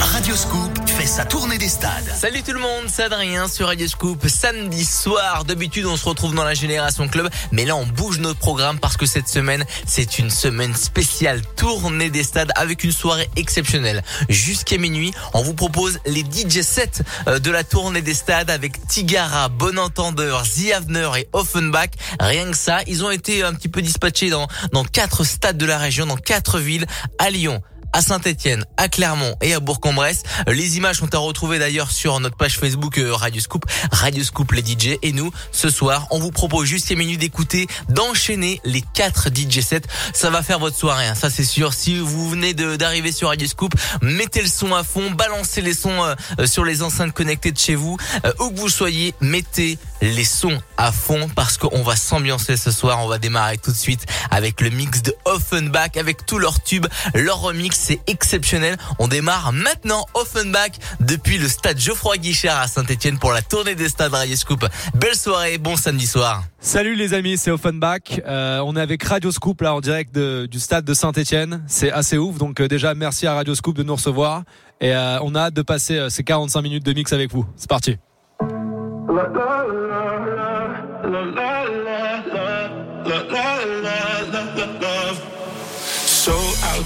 Radio Scoop fait sa tournée des stades. Salut tout le monde, c'est Adrien sur Radio Scoop. Samedi soir, d'habitude on se retrouve dans la Génération Club, mais là on bouge notre programme parce que cette semaine c'est une semaine spéciale tournée des stades avec une soirée exceptionnelle. Jusqu'à minuit, on vous propose les DJ sets euh, de la tournée des stades avec Tigara, Bon Entendeur, The et Offenbach. Rien que ça, ils ont été un petit peu dispatchés dans, dans quatre stades de la région, dans quatre villes, à Lyon, à Saint-Etienne, à Clermont et à Bourg-en-Bresse. Les images sont à retrouver d'ailleurs sur notre page Facebook euh, Radio Scoop, Radio Scoop les DJ. Et nous, ce soir, on vous propose jusqu'à minuit d'écouter, d'enchaîner les quatre DJ sets. Ça va faire votre soirée, hein, ça c'est sûr. Si vous venez d'arriver sur Radio Scoop, mettez le son à fond, balancez les sons euh, euh, sur les enceintes connectées de chez vous. où que vous soyez, mettez les sons à fond parce qu'on va s'ambiancer ce soir. On va démarrer tout de suite avec le mix de Offenbach, avec tous leurs tubes, leurs remix c'est exceptionnel. On démarre maintenant Offenbach depuis le stade Geoffroy Guichard à Saint-Etienne pour la tournée des stades Radio Scoop. Belle soirée, bon samedi soir. Salut les amis, c'est Offenbach. Euh, on est avec Radio Scoop là en direct du stade de Saint-Etienne. C'est assez ouf, donc euh, déjà merci à Radio Scoop de nous recevoir et euh, on a hâte de passer ces 45 minutes de mix avec vous. C'est parti.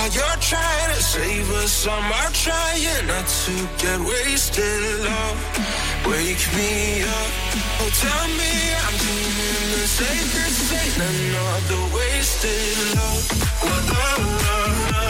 While you're trying to save us, I'm trying not to get wasted. Love, wake me up. Oh, tell me I'm doing the safest thing. Another wasted love. La la la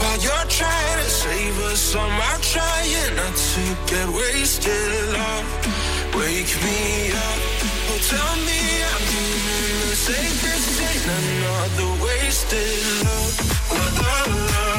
While you're trying to save us, I'm trying not to get wasted. Love, wake me up. Oh, tell me I'm doing the safest thing. Another wasted love. La, la,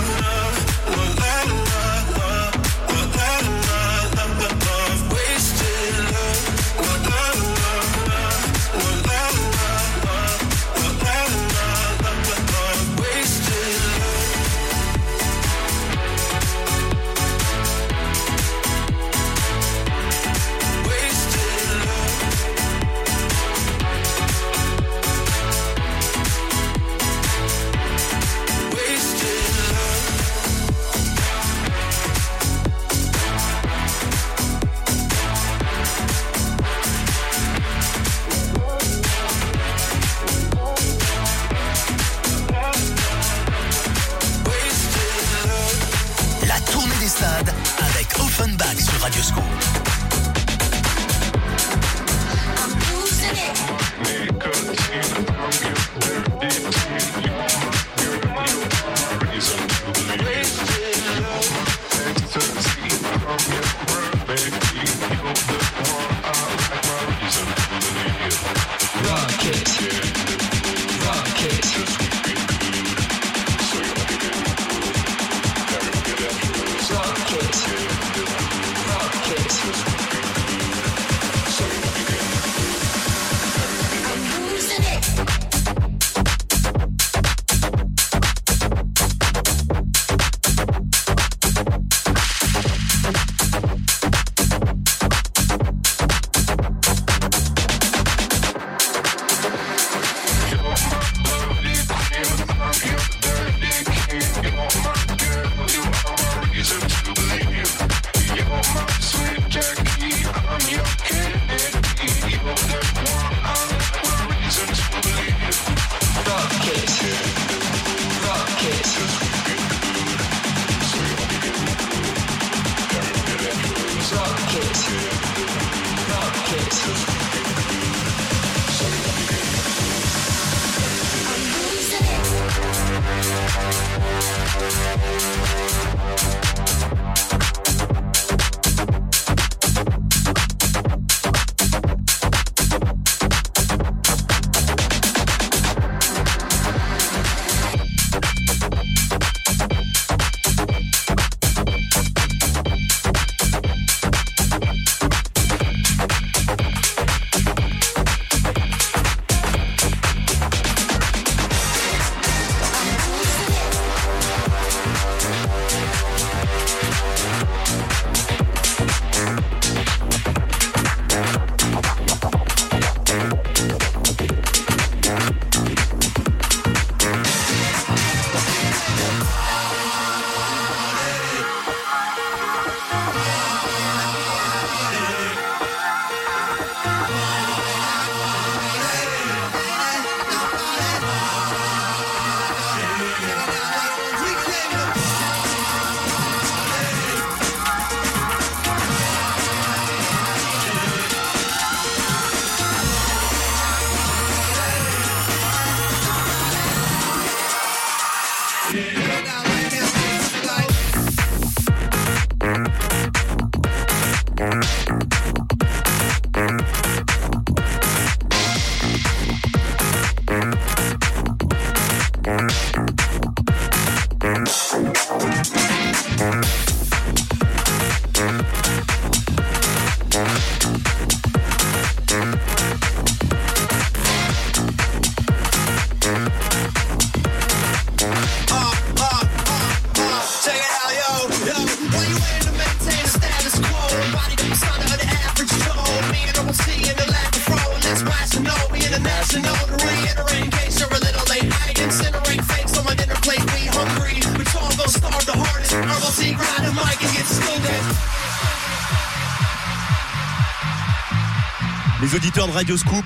Radio Scoop.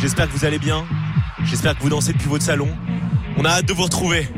J'espère que vous allez bien. J'espère que vous dansez depuis votre salon. On a hâte de vous retrouver.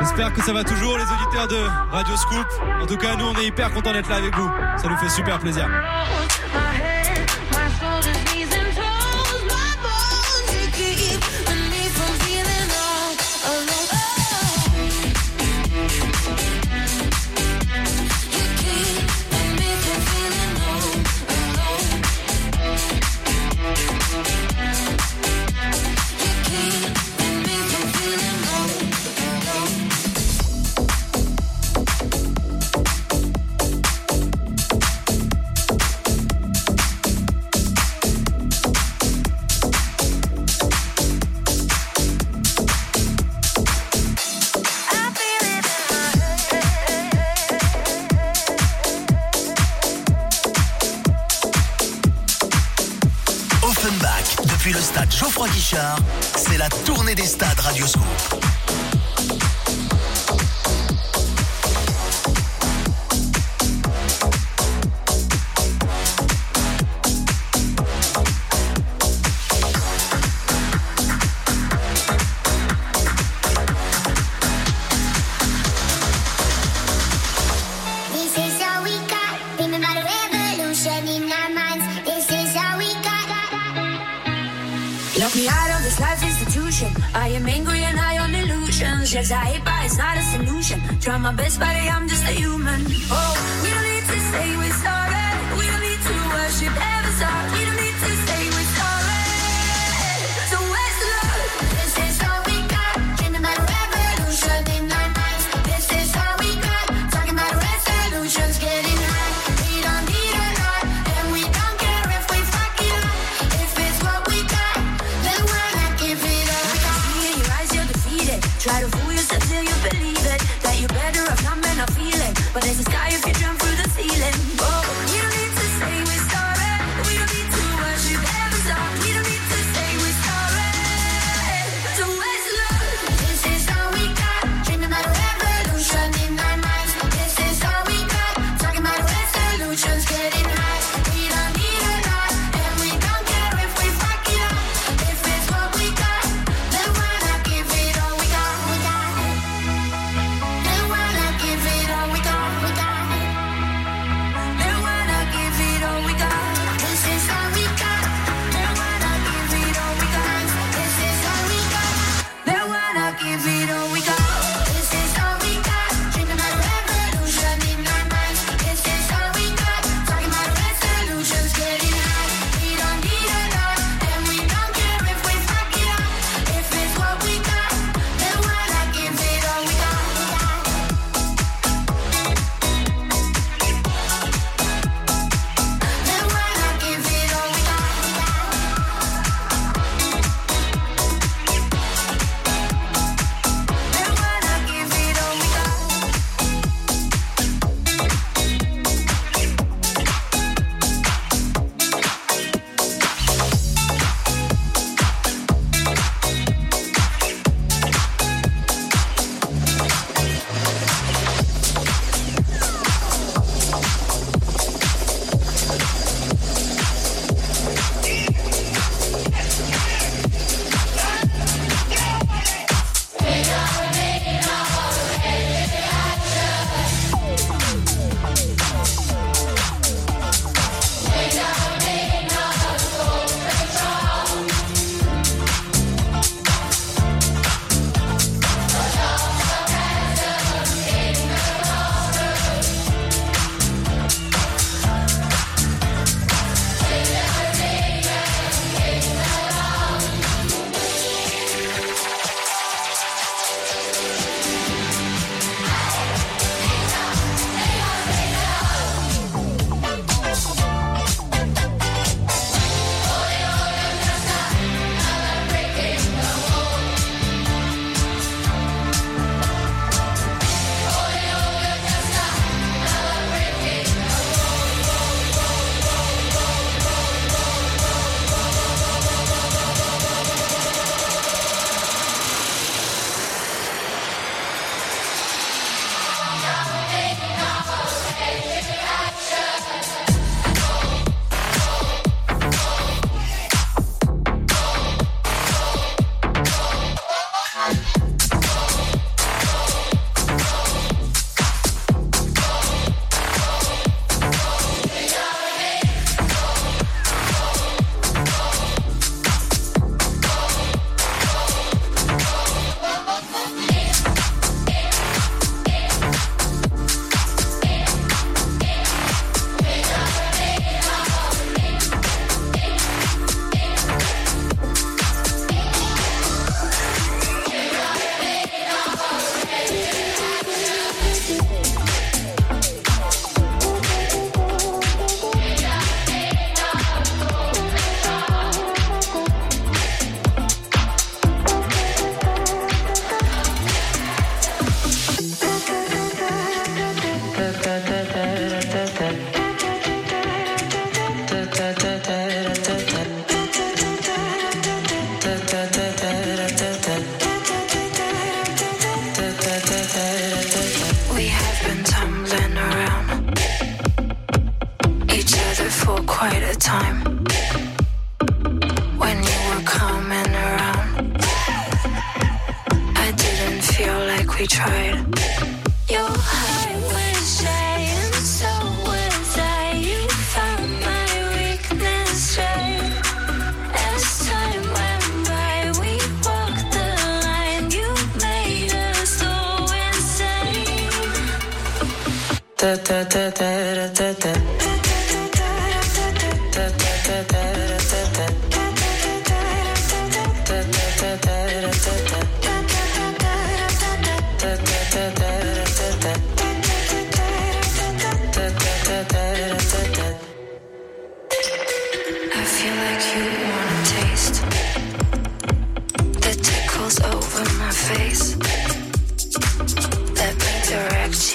J'espère que ça va toujours les auditeurs de Radio Scoop. En tout cas, nous on est hyper contents d'être là avec vous. Ça nous fait super plaisir. my best buddy, I'm just a human.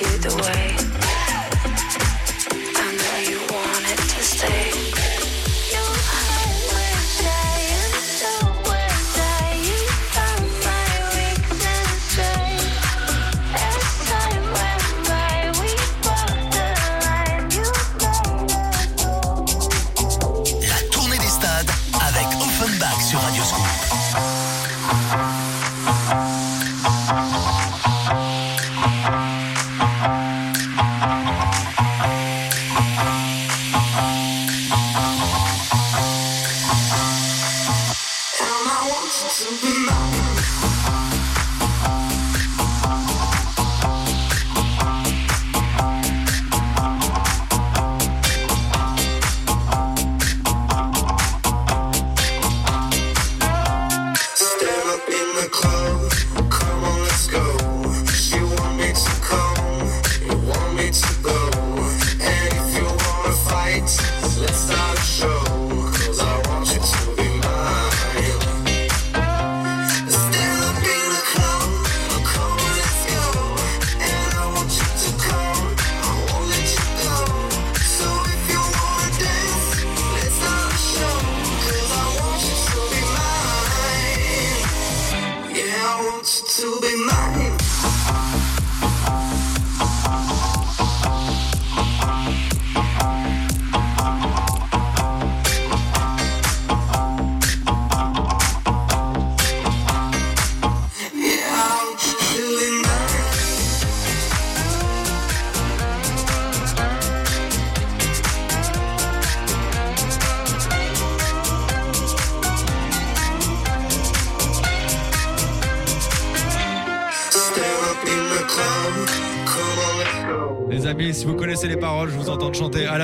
You the way.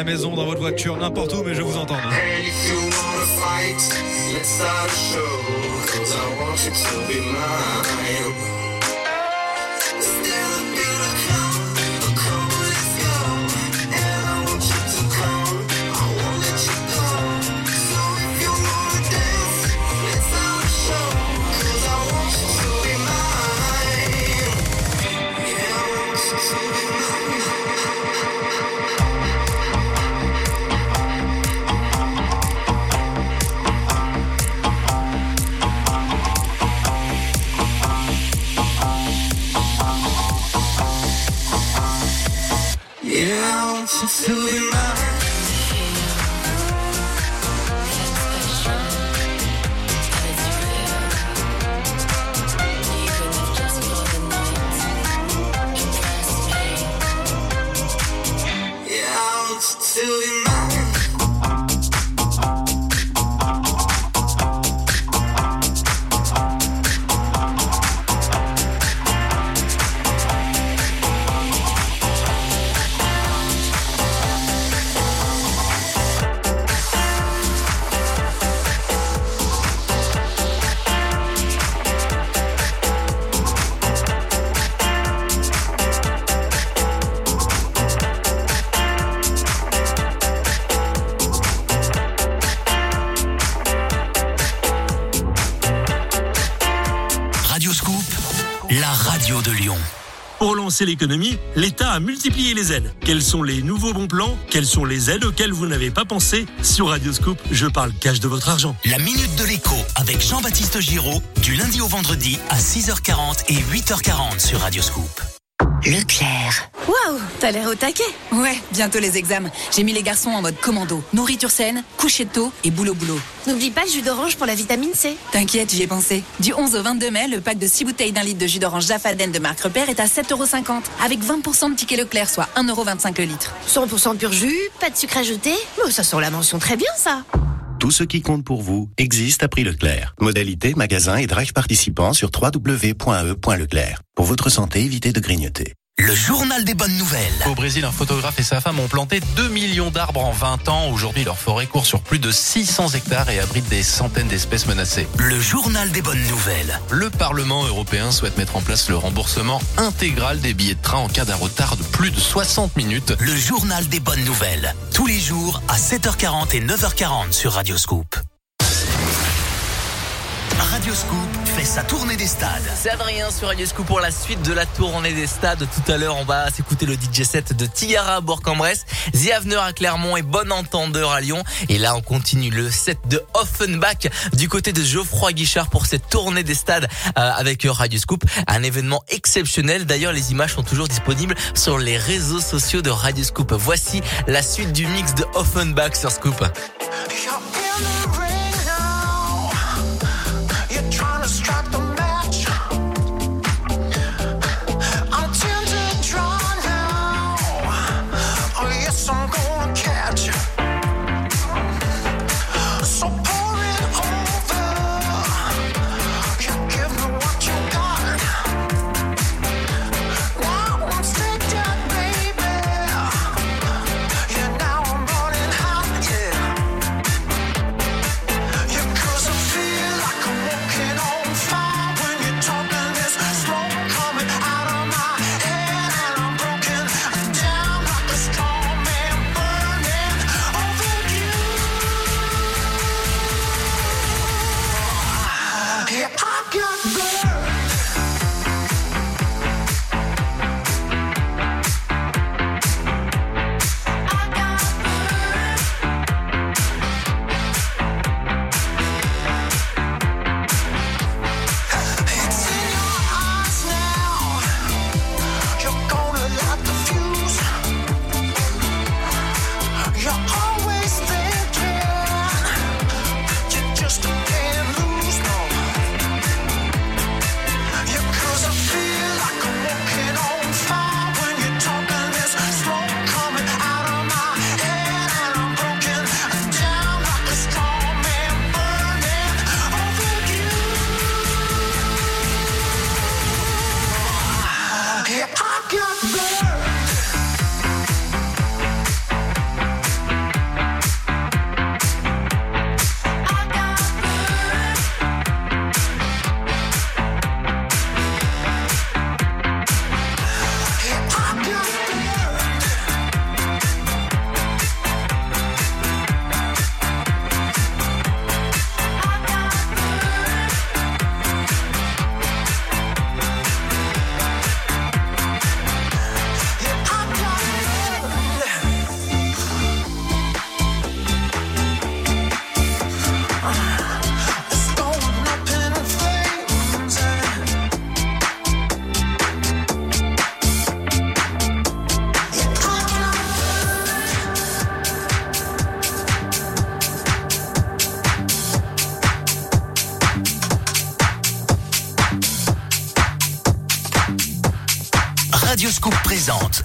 La maison, dans votre voiture, n'importe où, mais radio de Lyon. Pour lancer l'économie, l'État a multiplié les aides. Quels sont les nouveaux bons plans? Quelles sont les aides auxquelles vous n'avez pas pensé? Sur Radioscoop, je parle cash de votre argent. La minute de l'écho avec Jean-Baptiste Giraud du lundi au vendredi à 6h40 et 8h40 sur Radio Scoop. Leclerc. Waouh, t'as l'air au taquet. Ouais, bientôt les examens. J'ai mis les garçons en mode commando. Nourriture saine, coucher tôt et boulot boulot. N'oublie pas le jus d'orange pour la vitamine C. T'inquiète, j'y ai pensé. Du 11 au 22 mai, le pack de 6 bouteilles d'un litre de jus d'orange Jaffaden de marque Repère est à 7,50€ avec 20% de ticket Leclerc, soit 1,25€ le litre. 100% pur jus, pas de sucre ajouté. Oh, ça sent la mention très bien, ça. Tout ce qui compte pour vous existe à prix Leclerc. Modalité, magasin et drive participants sur www.e.leclerc. Pour votre santé, évitez de grignoter. Le journal des bonnes nouvelles. Au Brésil, un photographe et sa femme ont planté 2 millions d'arbres en 20 ans. Aujourd'hui, leur forêt court sur plus de 600 hectares et abrite des centaines d'espèces menacées. Le journal des bonnes nouvelles. Le Parlement européen souhaite mettre en place le remboursement intégral des billets de train en cas d'un retard de plus de 60 minutes. Le journal des bonnes nouvelles. Tous les jours à 7h40 et 9h40 sur Radio Scoop. Radio Scoop fait sa tournée des stades. C'est Adrien sur Radio Scoop pour la suite de la tournée des stades. Tout à l'heure, on va s'écouter le DJ set de Tigara à Bourg-en-Bresse, The Avener à Clermont et Bon Entendeur à Lyon. Et là, on continue le set de Offenbach du côté de Geoffroy Guichard pour cette tournée des stades euh, avec Radio Scoop. Un événement exceptionnel. D'ailleurs, les images sont toujours disponibles sur les réseaux sociaux de Radio Scoop. Voici la suite du mix de Offenbach sur Scoop.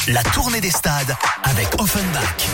La tournée des stades avec Offenbach.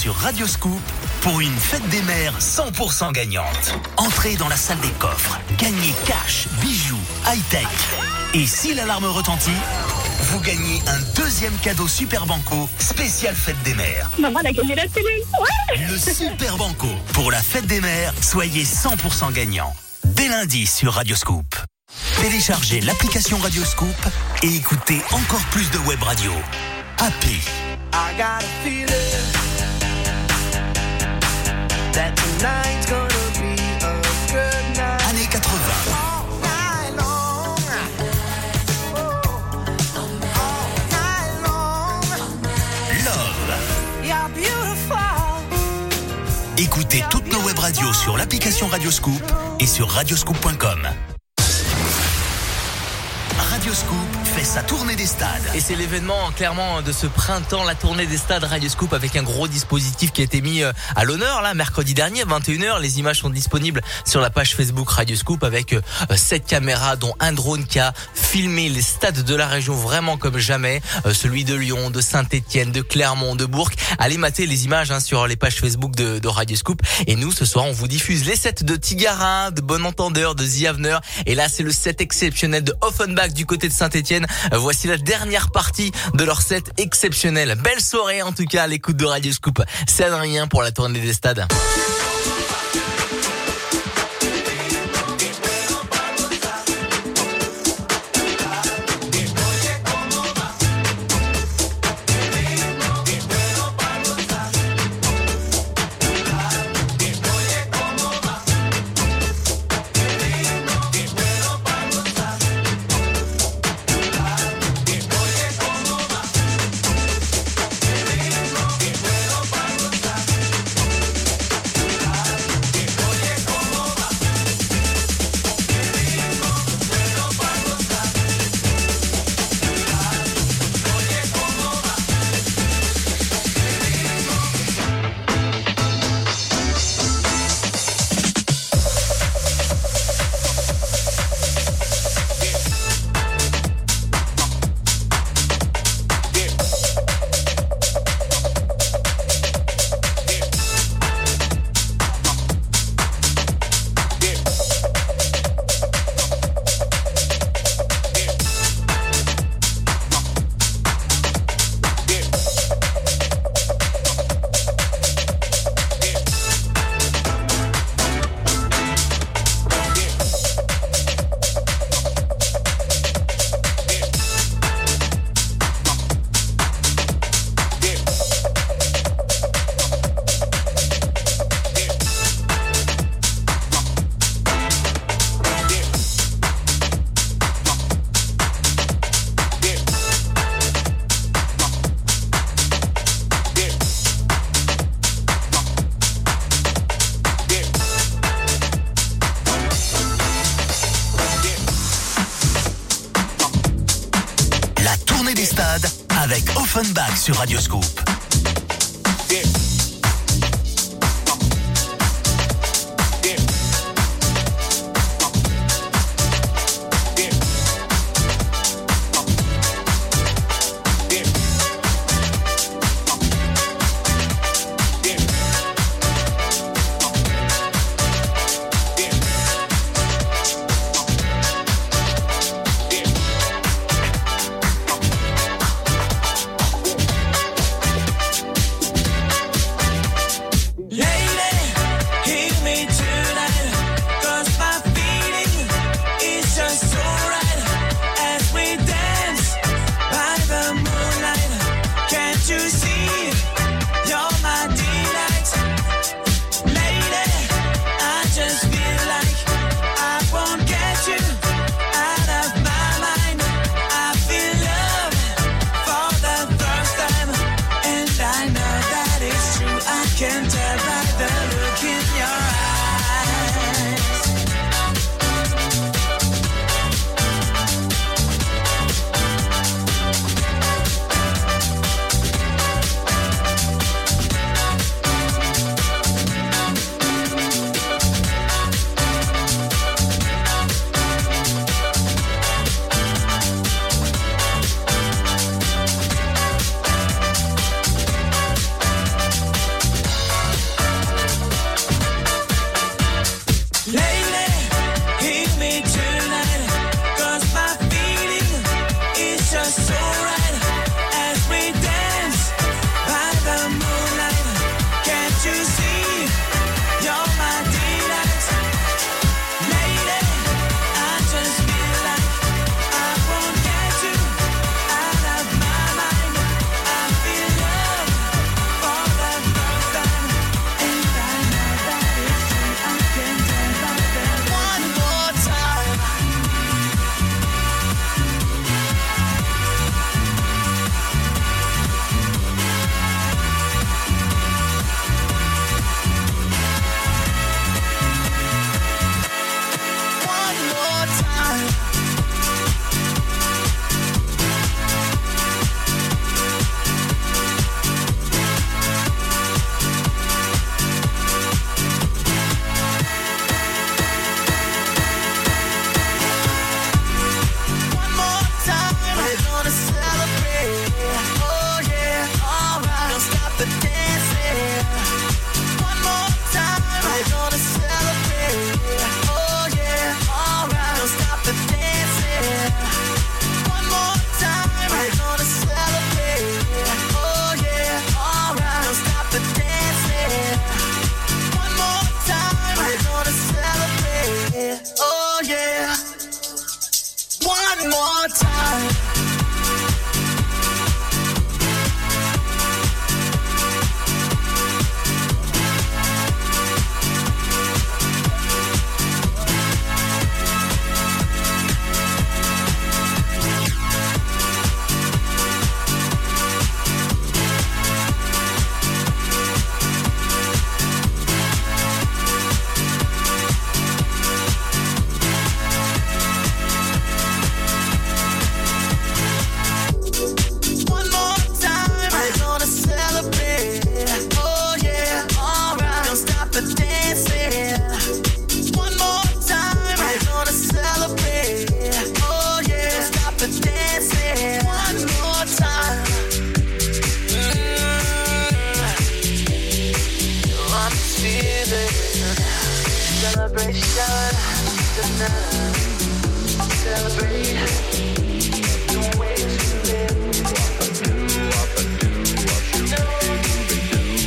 Sur Radio Scoop pour une fête des mères 100% gagnante. Entrez dans la salle des coffres, gagnez cash, bijoux, high-tech. Et si l'alarme retentit, vous gagnez un deuxième cadeau Super Banco spécial fête des mères. Maman a gagné la télé. Ouais. Le Super Banco. Pour la fête des mères, soyez 100% gagnant. Dès lundi sur Radio Scoop. Téléchargez l'application Radio Scoop et écoutez encore plus de web radio. Happy. I got a feeling that tonight's gonna be a good night. Années 80. All night long. All night long. Love. You're beautiful. Écoutez toutes nos web radios sur l'application Radioscoop et sur radioscoop.com. sa tournée des stades. Et c'est l'événement clairement de ce printemps, la tournée des stades Radio Scoop avec un gros dispositif qui a été mis euh, à l'honneur là mercredi dernier 21h. Les images sont disponibles sur la page Facebook Radio Scoop avec euh, sept caméras dont un drone qui a filmé les stades de la région vraiment comme jamais, Euh, celui de Lyon, de Saint-Étienne, de Clermont, de Bourg. Allez mater les images hein, sur les pages Facebook de, de Radio Scoop. Et nous ce soir on vous diffuse les sets de Tigara, de Bon Entendeur, de The. Et là c'est le set exceptionnel de Offenbach du côté de Saint-Étienne. Voici la dernière partie de leur set exceptionnel. Belle soirée en tout cas à l'écoute de Radio Scoop. C'est Adrien pour la tournée des stades.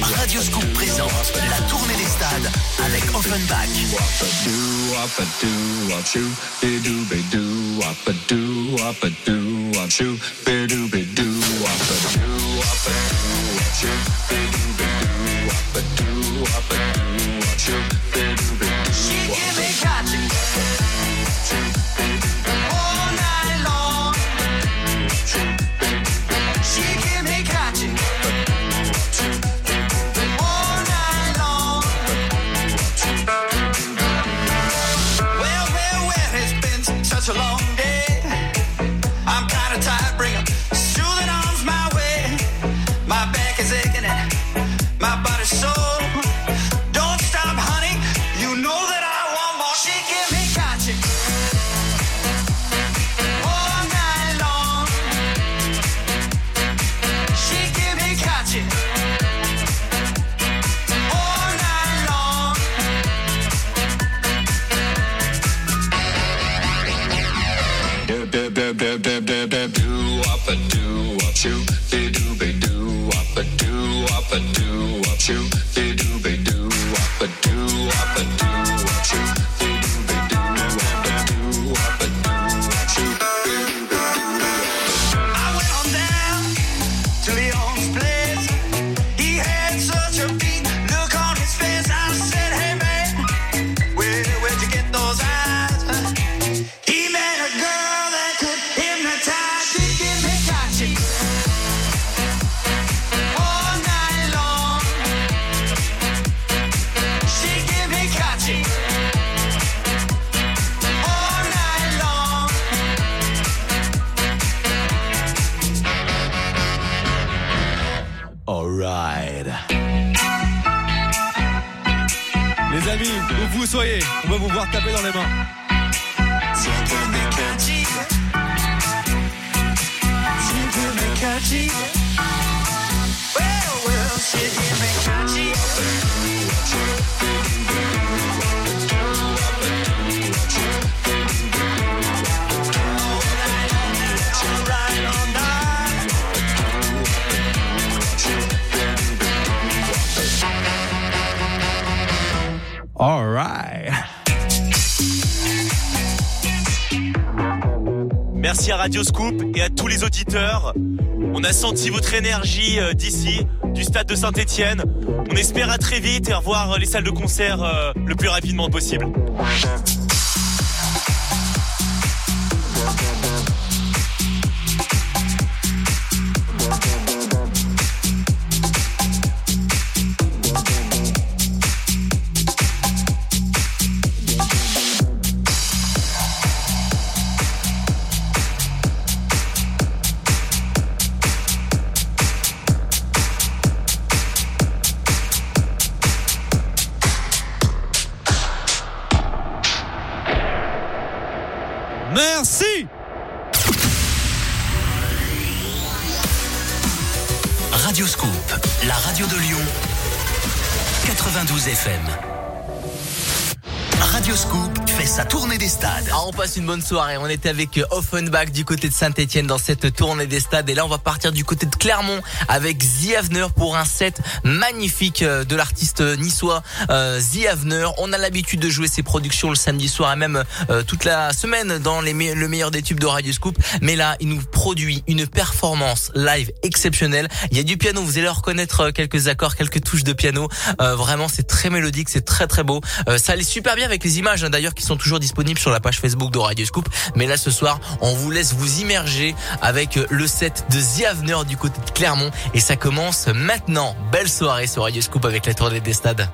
Radio Scoop présente la tournée des stades avec Offenbach. Senti votre énergie euh, d'ici, du stade de Saint-Etienne. On espère à très vite et revoir euh, les salles de concert euh, le plus rapidement possible. La radio de Lyon. 92 FM. Radio Scoop sa tournée des stades. Ah, on passe une bonne soirée. On était avec euh, Offenbach du côté de Saint-Etienne dans cette tournée des stades. Et là, on va partir du côté de Clermont avec The Avener pour un set magnifique euh, de l'artiste niçois euh, The Avener. On a l'habitude de jouer ses productions le samedi soir et même euh, toute la semaine dans le meilleur des tubes de Radio Scoop. Mais là, il nous produit une performance live exceptionnelle. Il y a du piano. Vous allez reconnaître euh, quelques accords, quelques touches de piano. Euh, vraiment, c'est très mélodique, c'est très très beau. Euh, ça allait super bien avec les images hein, d'ailleurs qui sont toujours disponibles sur la page Facebook de Radio Scoop. Mais là ce soir, on vous laisse vous immerger avec euh, le set de The Avener du côté de Clermont et ça commence maintenant. Belle soirée sur Radio Scoop avec la tournée des stades.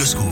Des stades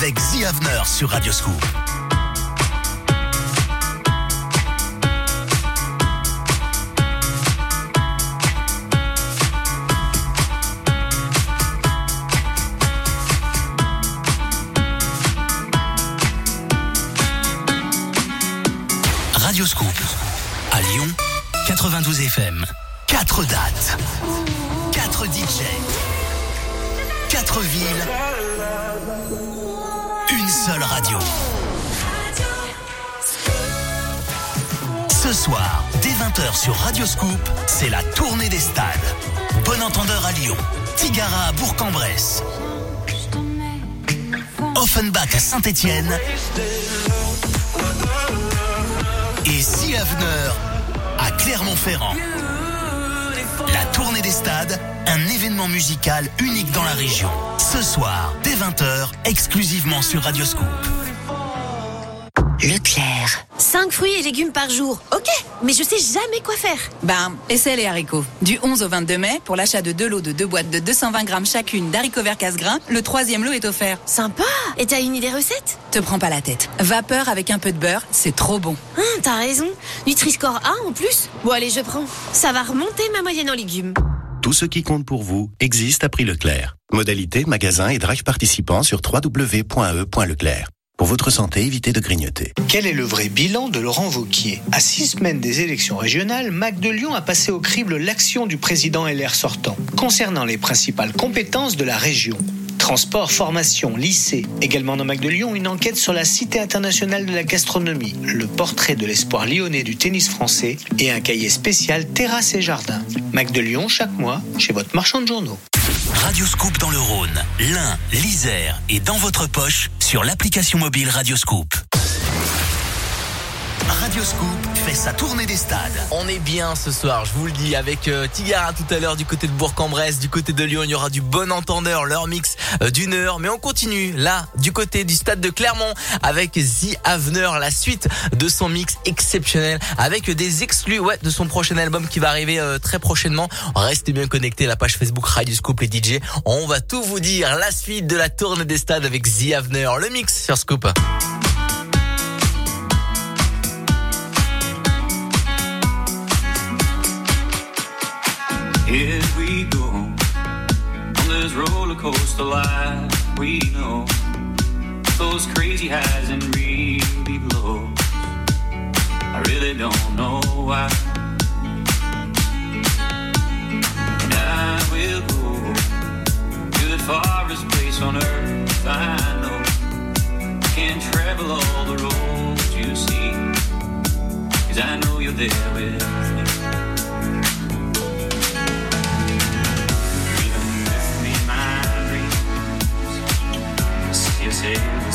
avec The Avener sur Radio Scoop. Radioscoop, c'est la tournée des stades. Bon entendeur à Lyon, Tigara à Bourg-en-Bresse, Offenbach à Saint-Étienne et Si à Clermont-Ferrand. La tournée des stades, un événement musical unique dans la région. Ce soir, dès 20h, exclusivement sur Radioscoop. Leclerc. 5 fruits et légumes par jour. Ok, mais je sais jamais quoi faire. Ben, essaie les haricots. Du 11 au 22 mai, pour l'achat de deux lots de deux boîtes de 220 grammes chacune d'haricots verts casse-grains, le troisième lot est offert. Sympa Et t'as une idée recette? Te prends pas la tête. Vapeur avec un peu de beurre, c'est trop bon. Hum, t'as raison. Nutri-Score A en plus? Bon allez, je prends. Ça va remonter ma moyenne en légumes. Tout ce qui compte pour vous existe à prix Leclerc. Modalité, magasin et drive participants sur www.e.leclerc. Pour votre santé, évitez de grignoter. Quel est le vrai bilan de Laurent Vauquier? À six semaines des élections régionales, Mac de Lyon a passé au crible l'action du président LR sortant concernant les principales compétences de la région. Transport, formation, lycée. Également dans Mac de Lyon, une enquête sur la Cité internationale de la gastronomie, le portrait de l'espoir lyonnais du tennis français et un cahier spécial terrasse et jardin. Mac de Lyon chaque mois chez votre marchand de journaux. Radioscoop dans le Rhône, l'Ain, l'Isère et dans votre poche sur l'application mobile Radioscoop. Radioscoop fait sa tournée des stades. On est bien ce soir, je vous le dis, avec euh, tout à l'heure du côté de Bourg-en-Bresse, du côté de Lyon, il y aura du bon entendeur, leur mix euh, d'une heure. Mais on continue là, du côté du stade de Clermont, avec The Avener, la suite de son mix exceptionnel, avec des exclus ouais, de son prochain album qui va arriver euh, très prochainement. Restez bien connectés, la page Facebook Radioscoop les DJ. On va tout vous dire, la suite de la tournée des stades avec The Avener, le mix sur Scoop. Here we go on this roller coaster life. We know those crazy highs and really lows. I really don't know why. And I will go to the farthest place on earth. I know can't travel all the roads you see. Cause I know you're there with me. see.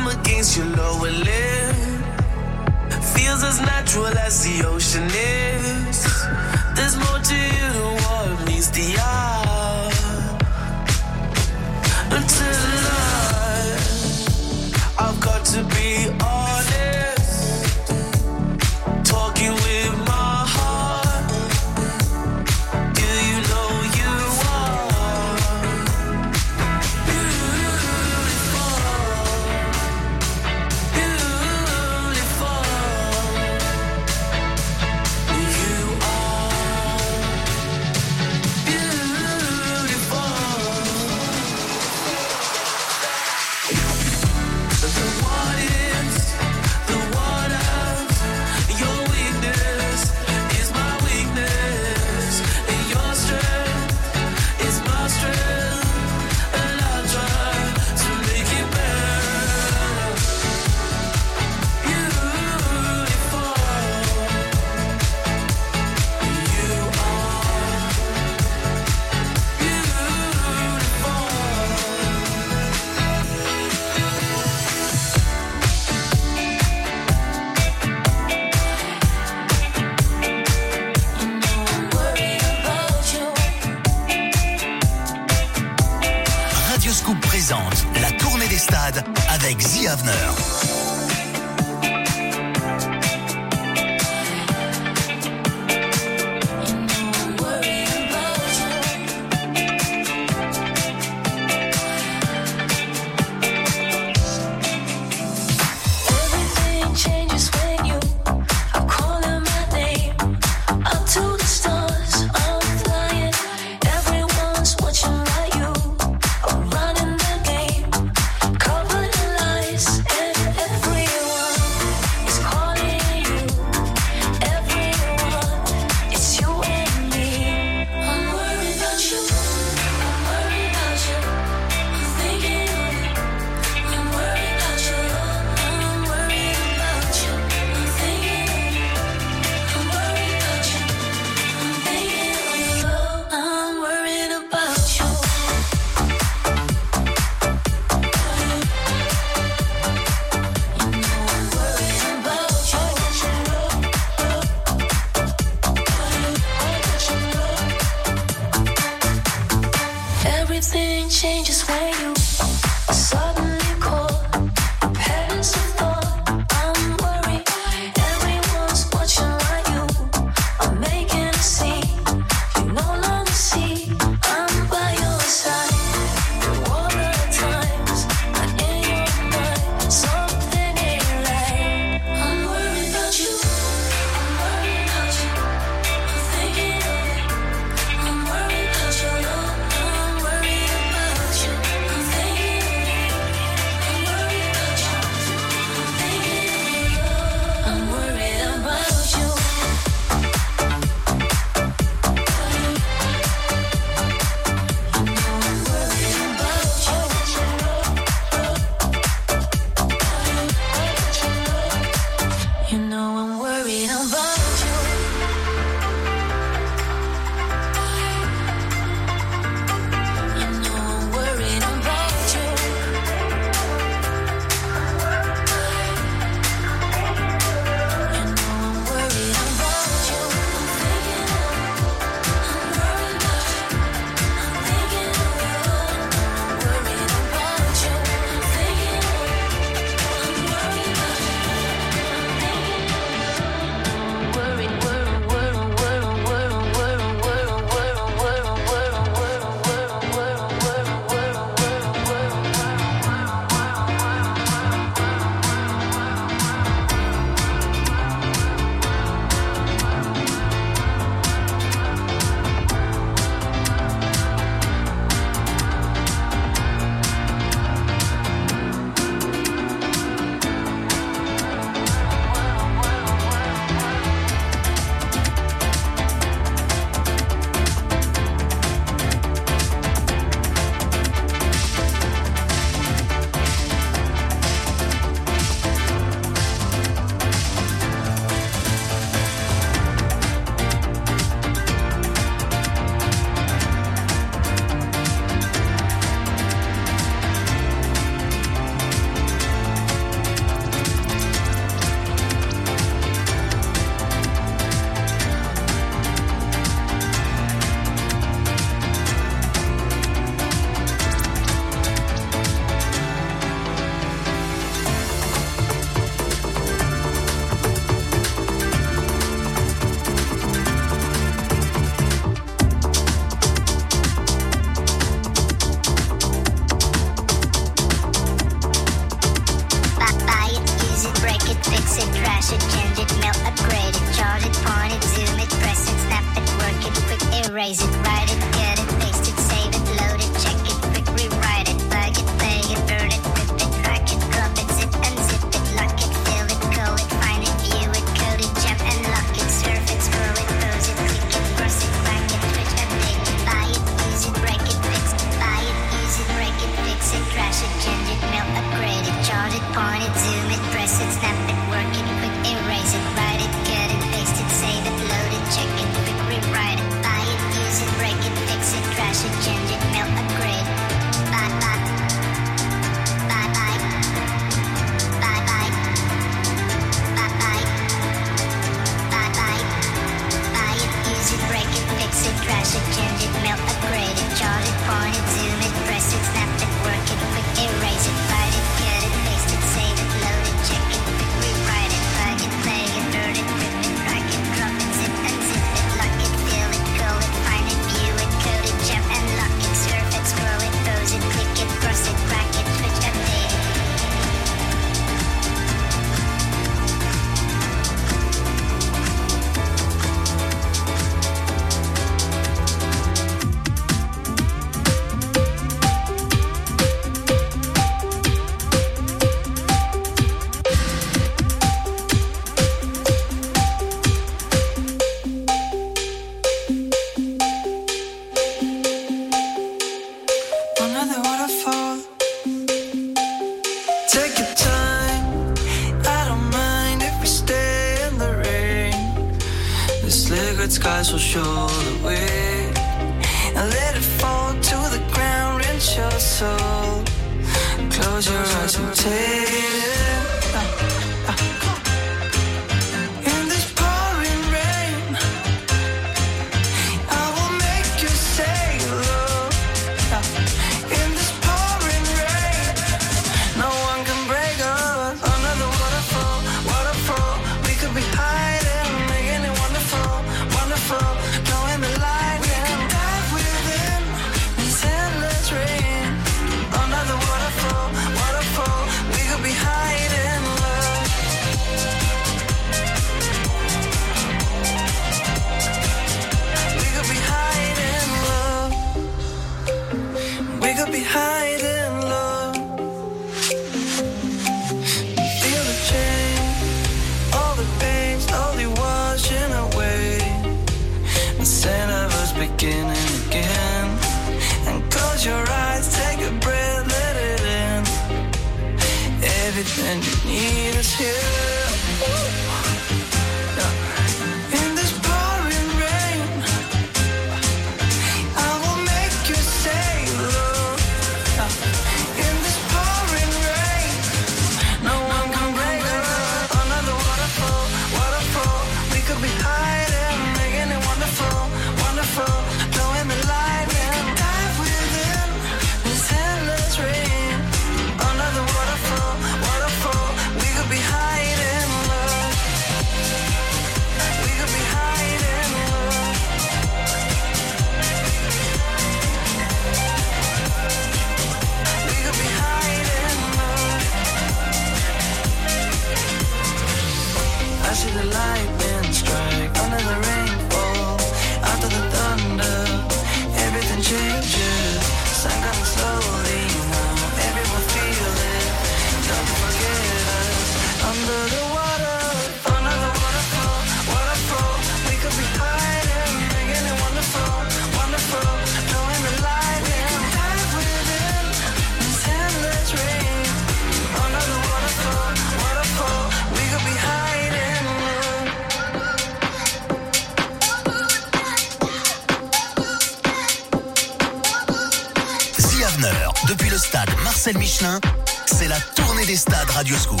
depuis le stade Marcel Michelin, c'est la tournée des stades Radioscoop.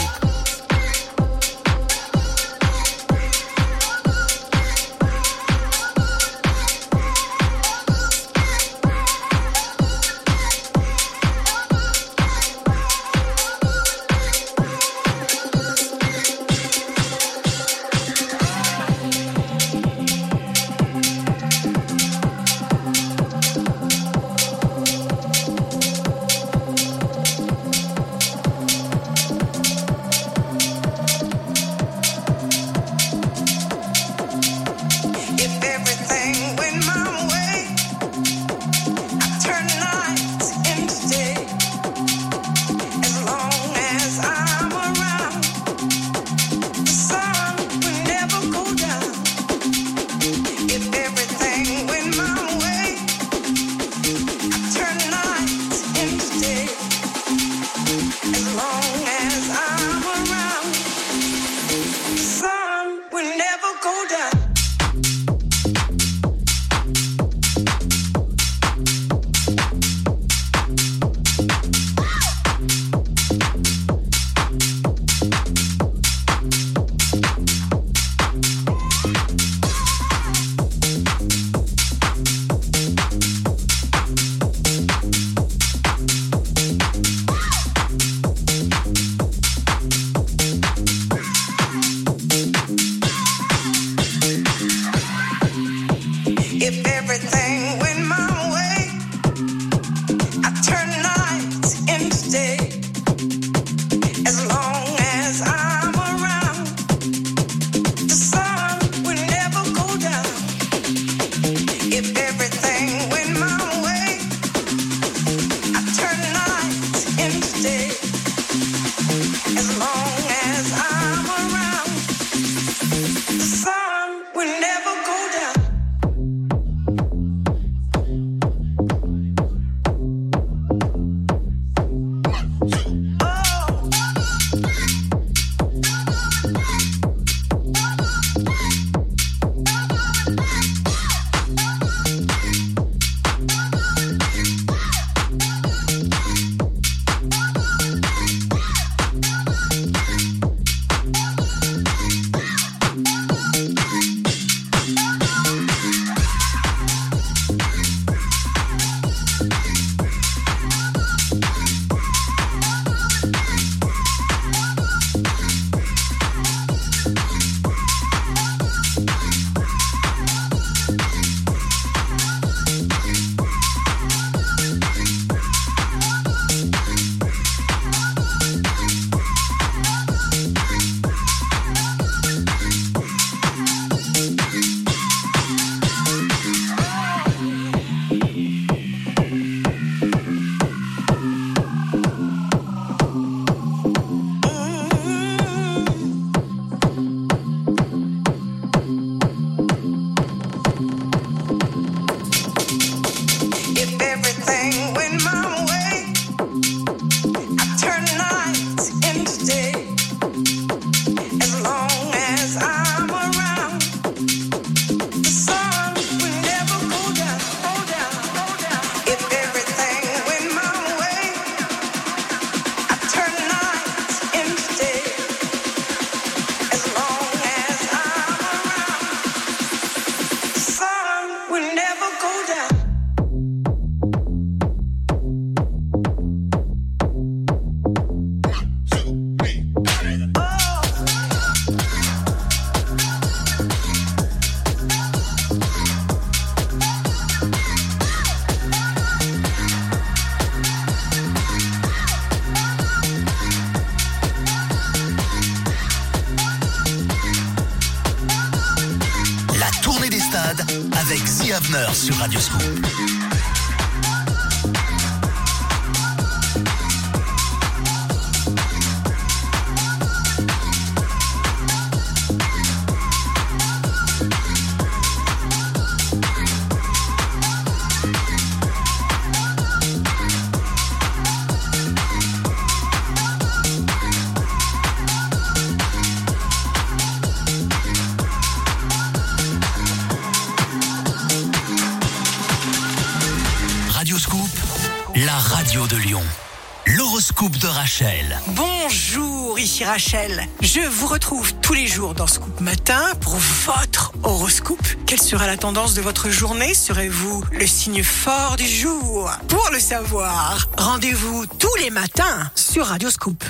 Bonjour, ici Rachel. Je vous retrouve tous les jours dans Scoop Matin pour votre horoscope. Quelle sera la tendance de votre journée? Serez-vous le signe fort du jour? Pour le savoir, rendez-vous tous les matins sur Radio Scoop.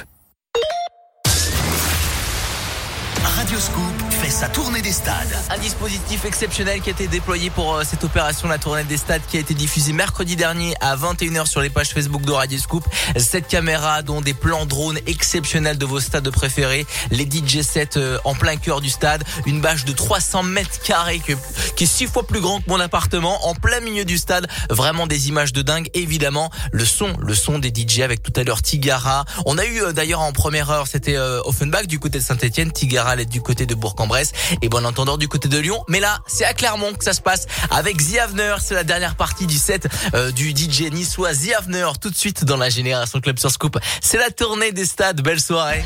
Sa tournée des stades. Un dispositif exceptionnel qui a été déployé pour euh, cette opération, la tournée des stades, qui a été diffusée mercredi dernier à 21h sur les pages Facebook de Radio Scoop. Cette caméra, dont des plans drones exceptionnels de vos stades préférés, les DJ sets euh, en plein cœur du stade, une bâche de 300 mètres carrés que- qui est six fois plus grand que mon appartement, en plein milieu du stade. Vraiment des images de dingue. Évidemment, le son, le son des DJ avec tout à l'heure Tigara. On a eu euh, d'ailleurs en première heure, c'était euh, Offenbach du côté de Saint-Etienne, Tigara elle est du côté de Bourg-en-Bresse et bon entendeur du côté de Lyon. Mais là, c'est à Clermont que ça se passe avec The Avener. C'est la dernière partie du set euh, du DJ niçois The Avener tout de suite dans la Génération Club sur Scoop. C'est la tournée des stades. Belle soirée.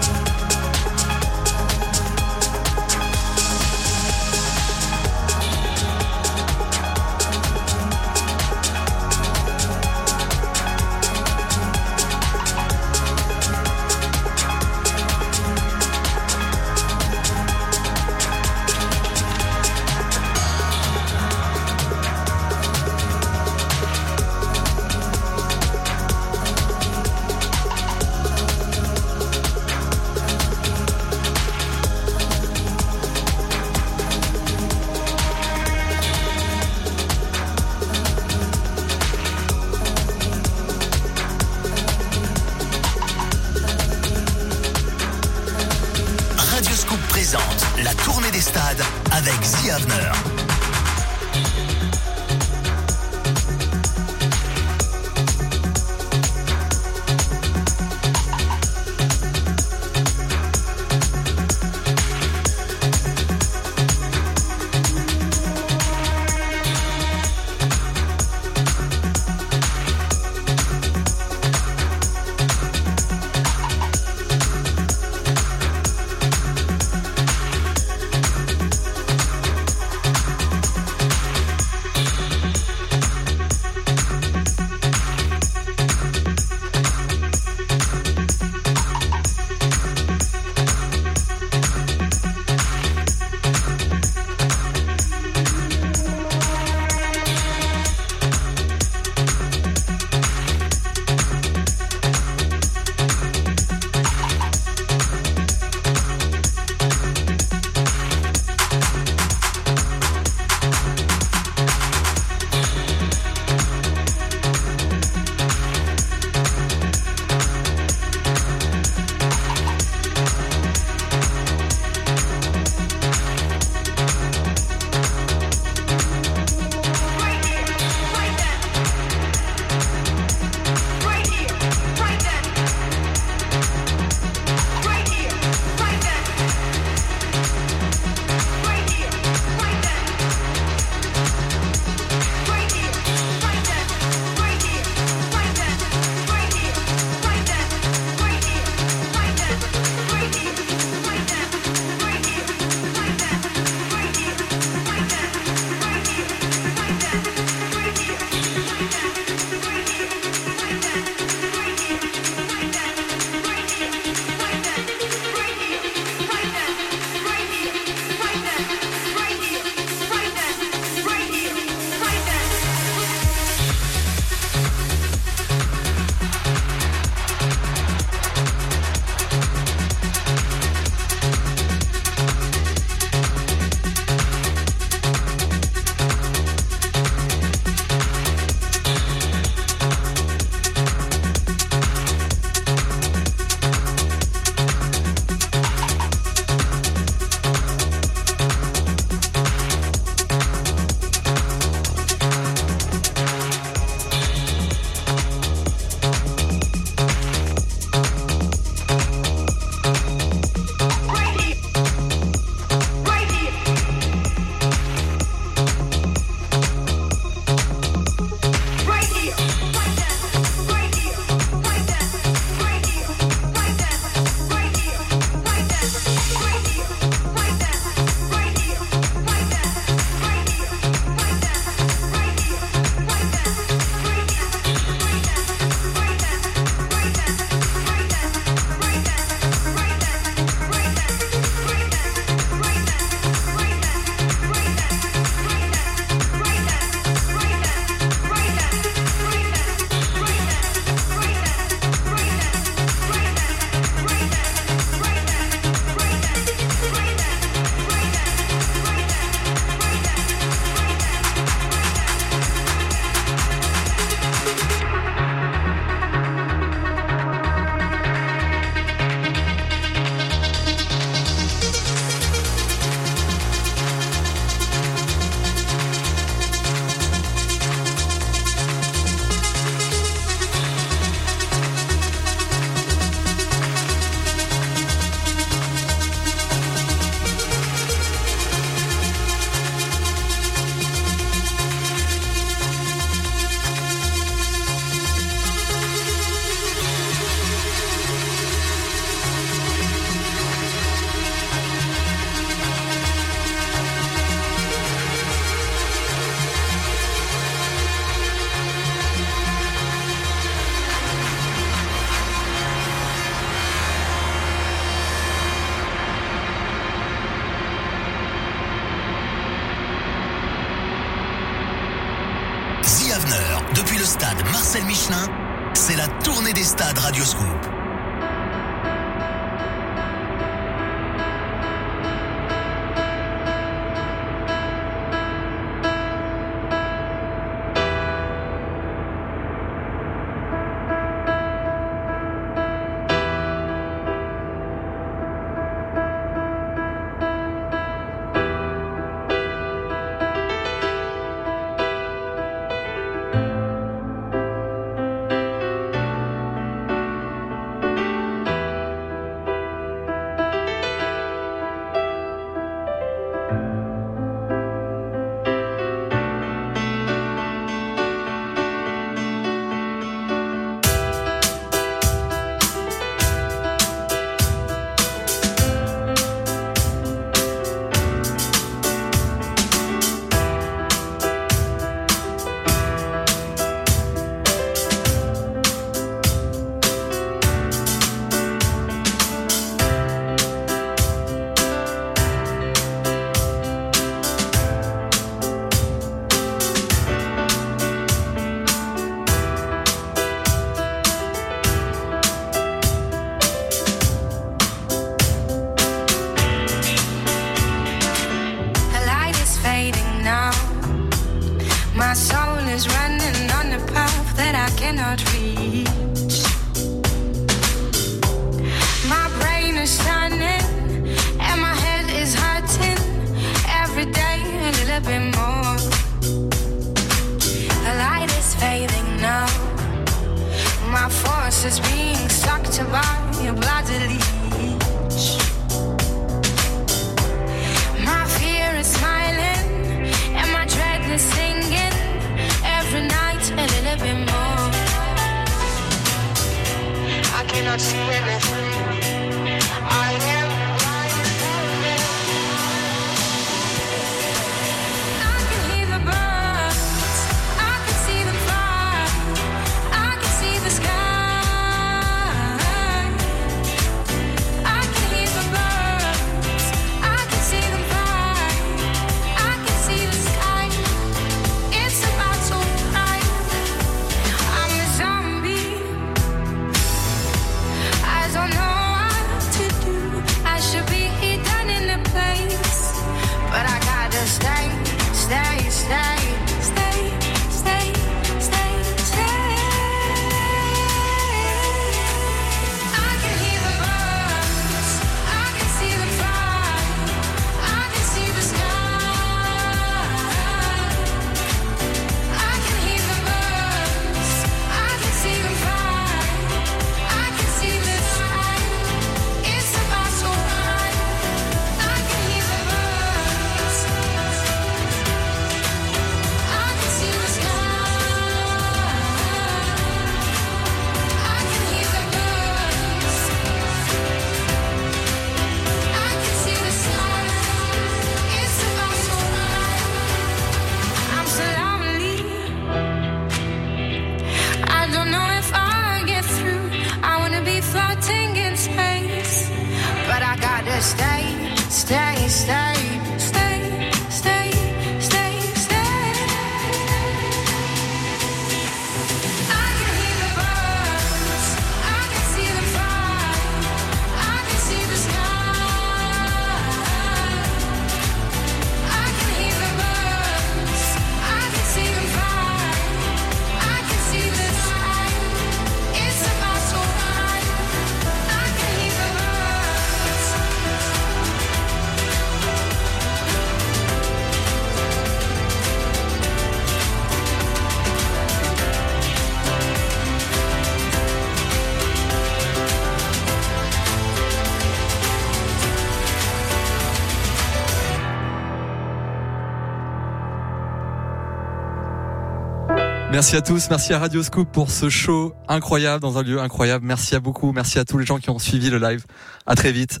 Merci à tous, merci à Radio Scoop pour ce show incroyable dans un lieu incroyable. Merci à beaucoup, merci à tous les gens qui ont suivi le live. À très vite.